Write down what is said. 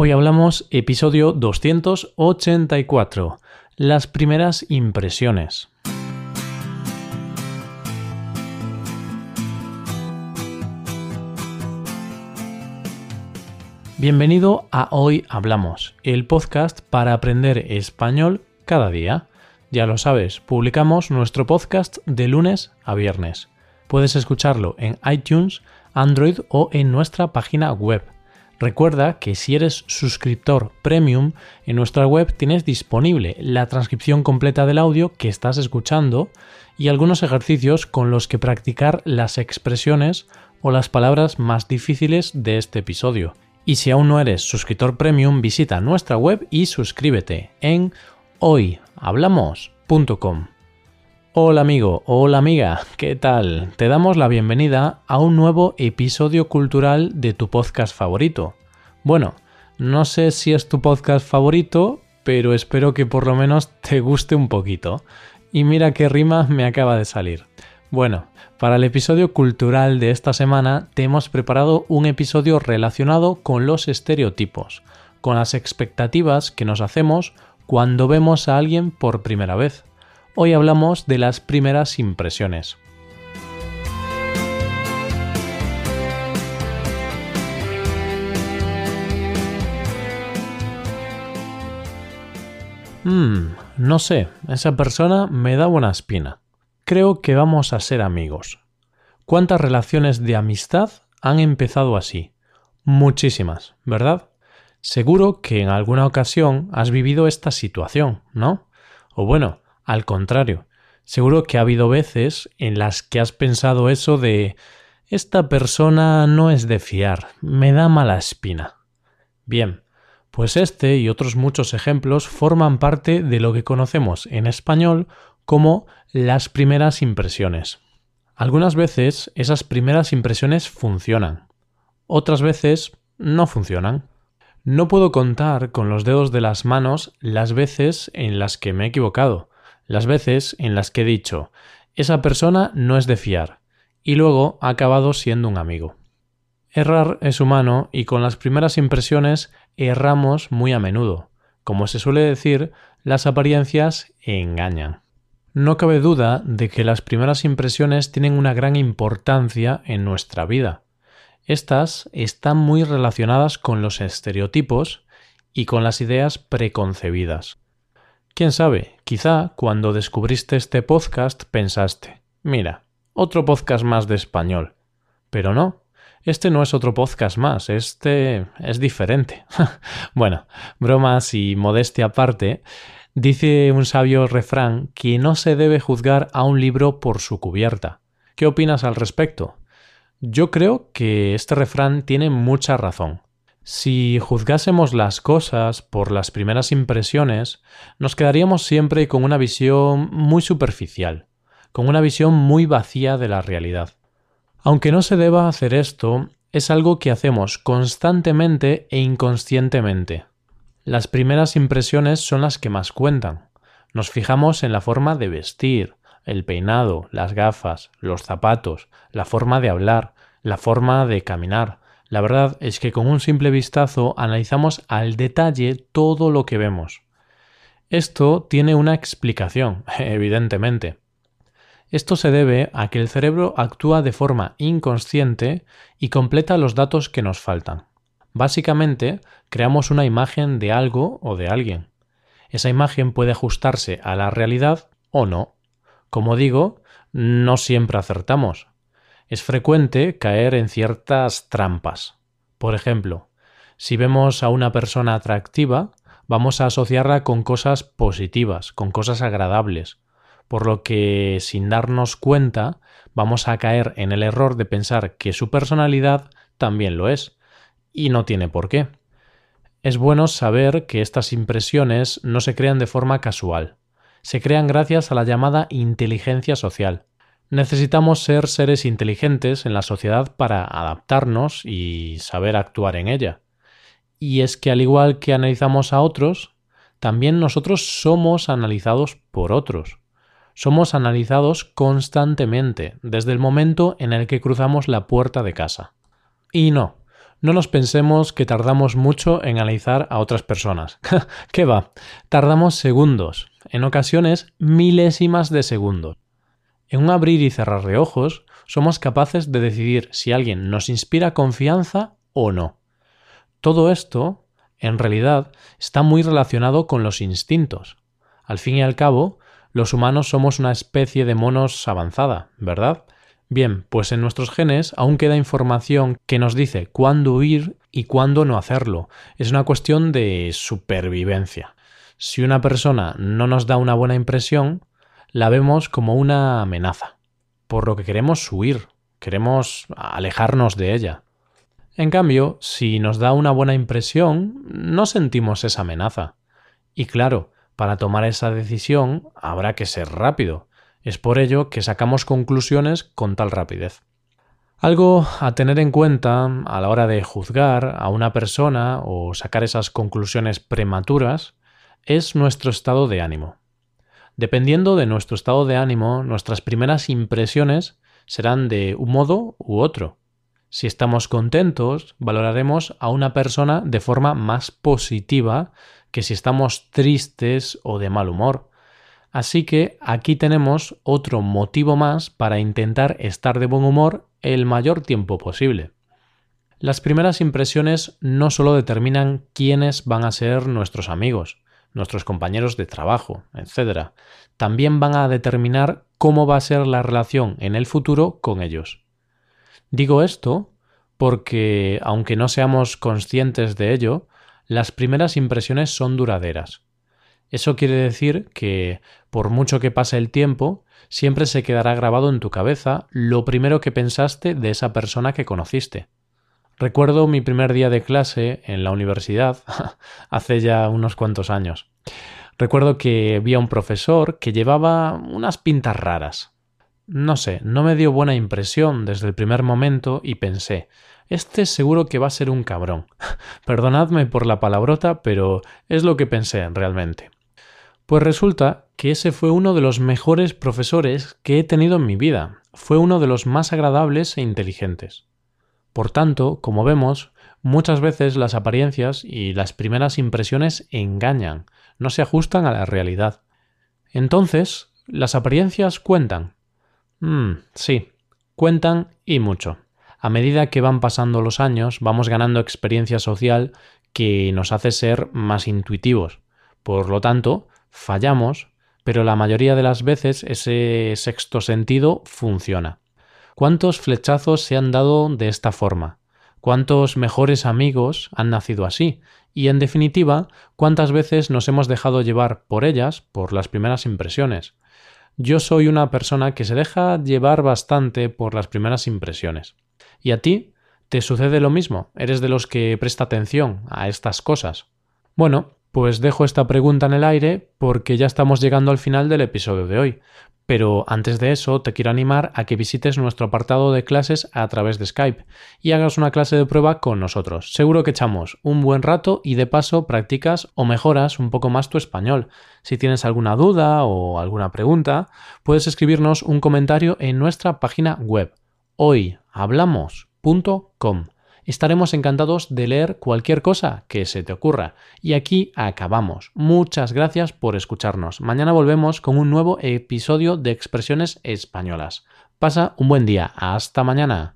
Hoy hablamos episodio 284, las primeras impresiones. Bienvenido a Hoy Hablamos, el podcast para aprender español cada día. Ya lo sabes, publicamos nuestro podcast de lunes a viernes. Puedes escucharlo en iTunes, Android o en nuestra página web Recuerda que si eres suscriptor premium, en nuestra web tienes disponible la transcripción completa del audio que estás escuchando y algunos ejercicios con los que practicar las expresiones o las palabras más difíciles de este episodio. Y si aún no eres suscriptor premium, visita nuestra web y suscríbete en hoyhablamos.com. Hola amigo, hola amiga, ¿qué tal? Te damos la bienvenida a un nuevo episodio cultural de tu podcast favorito. Bueno, no sé si es tu podcast favorito, pero espero que por lo menos te guste un poquito. Y mira qué rima me acaba de salir. Bueno, para el episodio cultural de esta semana te hemos preparado un episodio relacionado con los estereotipos, con las expectativas que nos hacemos cuando vemos a alguien por primera vez. Hoy hablamos de las primeras impresiones. Hmm, no sé, esa persona me da buena espina. Creo que vamos a ser amigos. ¿Cuántas relaciones de amistad han empezado así? Muchísimas, ¿verdad? Seguro que en alguna ocasión has vivido esta situación, ¿no? O bueno, al contrario, seguro que ha habido veces en las que has pensado eso de esta persona no es de fiar, me da mala espina. Bien, pues este y otros muchos ejemplos forman parte de lo que conocemos en español como las primeras impresiones. Algunas veces esas primeras impresiones funcionan, otras veces no funcionan. No puedo contar con los dedos de las manos las veces en las que me he equivocado, las veces en las que he dicho, esa persona no es de fiar, y luego ha acabado siendo un amigo. Errar es humano y con las primeras impresiones erramos muy a menudo. Como se suele decir, las apariencias engañan. No cabe duda de que las primeras impresiones tienen una gran importancia en nuestra vida. Estas están muy relacionadas con los estereotipos y con las ideas preconcebidas. Quién sabe, quizá cuando descubriste este podcast pensaste, mira, otro podcast más de español. Pero no, este no es otro podcast más, este es diferente. bueno, bromas y modestia aparte, dice un sabio refrán que no se debe juzgar a un libro por su cubierta. ¿Qué opinas al respecto? Yo creo que este refrán tiene mucha razón. Si juzgásemos las cosas por las primeras impresiones, nos quedaríamos siempre con una visión muy superficial, con una visión muy vacía de la realidad. Aunque no se deba hacer esto, es algo que hacemos constantemente e inconscientemente. Las primeras impresiones son las que más cuentan. Nos fijamos en la forma de vestir, el peinado, las gafas, los zapatos, la forma de hablar, la forma de caminar, la verdad es que con un simple vistazo analizamos al detalle todo lo que vemos. Esto tiene una explicación, evidentemente. Esto se debe a que el cerebro actúa de forma inconsciente y completa los datos que nos faltan. Básicamente, creamos una imagen de algo o de alguien. Esa imagen puede ajustarse a la realidad o no. Como digo, no siempre acertamos, es frecuente caer en ciertas trampas. Por ejemplo, si vemos a una persona atractiva, vamos a asociarla con cosas positivas, con cosas agradables, por lo que sin darnos cuenta vamos a caer en el error de pensar que su personalidad también lo es, y no tiene por qué. Es bueno saber que estas impresiones no se crean de forma casual, se crean gracias a la llamada inteligencia social, Necesitamos ser seres inteligentes en la sociedad para adaptarnos y saber actuar en ella. Y es que al igual que analizamos a otros, también nosotros somos analizados por otros. Somos analizados constantemente desde el momento en el que cruzamos la puerta de casa. Y no, No nos pensemos que tardamos mucho en analizar a otras personas. ¿Qué va? Tardamos segundos, en ocasiones milésimas de segundos. En un abrir y cerrar de ojos, somos capaces de decidir si alguien nos inspira confianza o no. Todo esto, en realidad, está muy relacionado con los instintos. Al fin y al cabo, los humanos somos una especie de monos avanzada, ¿verdad? Bien, pues en nuestros genes aún queda información que nos dice cuándo huir y cuándo no hacerlo. Es una cuestión de supervivencia. Si una persona no nos da una buena impresión, la vemos como una amenaza, por lo que queremos huir, queremos alejarnos de ella. En cambio, si nos da una buena impresión, no sentimos esa amenaza. Y claro, para tomar esa decisión habrá que ser rápido. Es por ello que sacamos conclusiones con tal rapidez. Algo a tener en cuenta a la hora de juzgar a una persona o sacar esas conclusiones prematuras es nuestro estado de ánimo. Dependiendo de nuestro estado de ánimo, nuestras primeras impresiones serán de un modo u otro. Si estamos contentos, valoraremos a una persona de forma más positiva que si estamos tristes o de mal humor. Así que aquí tenemos otro motivo más para intentar estar de buen humor el mayor tiempo posible. Las primeras impresiones no solo determinan quiénes van a ser nuestros amigos, nuestros compañeros de trabajo, etc. También van a determinar cómo va a ser la relación en el futuro con ellos. Digo esto porque, aunque no seamos conscientes de ello, las primeras impresiones son duraderas. Eso quiere decir que, por mucho que pase el tiempo, siempre se quedará grabado en tu cabeza lo primero que pensaste de esa persona que conociste. Recuerdo mi primer día de clase en la universidad, hace ya unos cuantos años. Recuerdo que vi a un profesor que llevaba unas pintas raras. No sé, no me dio buena impresión desde el primer momento y pensé, este seguro que va a ser un cabrón. Perdonadme por la palabrota, pero es lo que pensé realmente. Pues resulta que ese fue uno de los mejores profesores que he tenido en mi vida. Fue uno de los más agradables e inteligentes. Por tanto, como vemos, muchas veces las apariencias y las primeras impresiones engañan, no se ajustan a la realidad. Entonces, ¿las apariencias cuentan? Hmm, sí, cuentan y mucho a medida que van pasando los años, vamos ganando experiencia social que nos hace ser más intuitivos. Por lo tanto, fallamos, pero la mayoría de las veces ese sexto sentido funciona. ¿Cuántos flechazos se han dado de esta forma? ¿Cuántos mejores amigos han nacido así? Y en definitiva, ¿cuántas veces nos hemos dejado llevar por ellas, por las primeras impresiones? Yo soy una persona que se deja llevar bastante por las primeras impresiones. ¿Y a ti? ¿Te sucede lo mismo? ¿Eres de los que presta atención a estas cosas? Bueno, pues dejo esta pregunta en el aire porque ya estamos llegando al final del episodio de hoy. Pero antes de eso te quiero animar a que visites nuestro apartado de clases a través de Skype y hagas una clase de prueba con nosotros. Seguro que echamos un buen rato y de paso practicas o mejoras un poco más tu español. Si tienes alguna duda o alguna pregunta, puedes escribirnos un comentario en nuestra página web hoyhablamos.com. Estaremos encantados de leer cualquier cosa que se te ocurra. Y aquí acabamos. Muchas gracias por escucharnos. Mañana volvemos con un nuevo episodio de Expresiones Españolas. Pasa un buen día. Hasta mañana.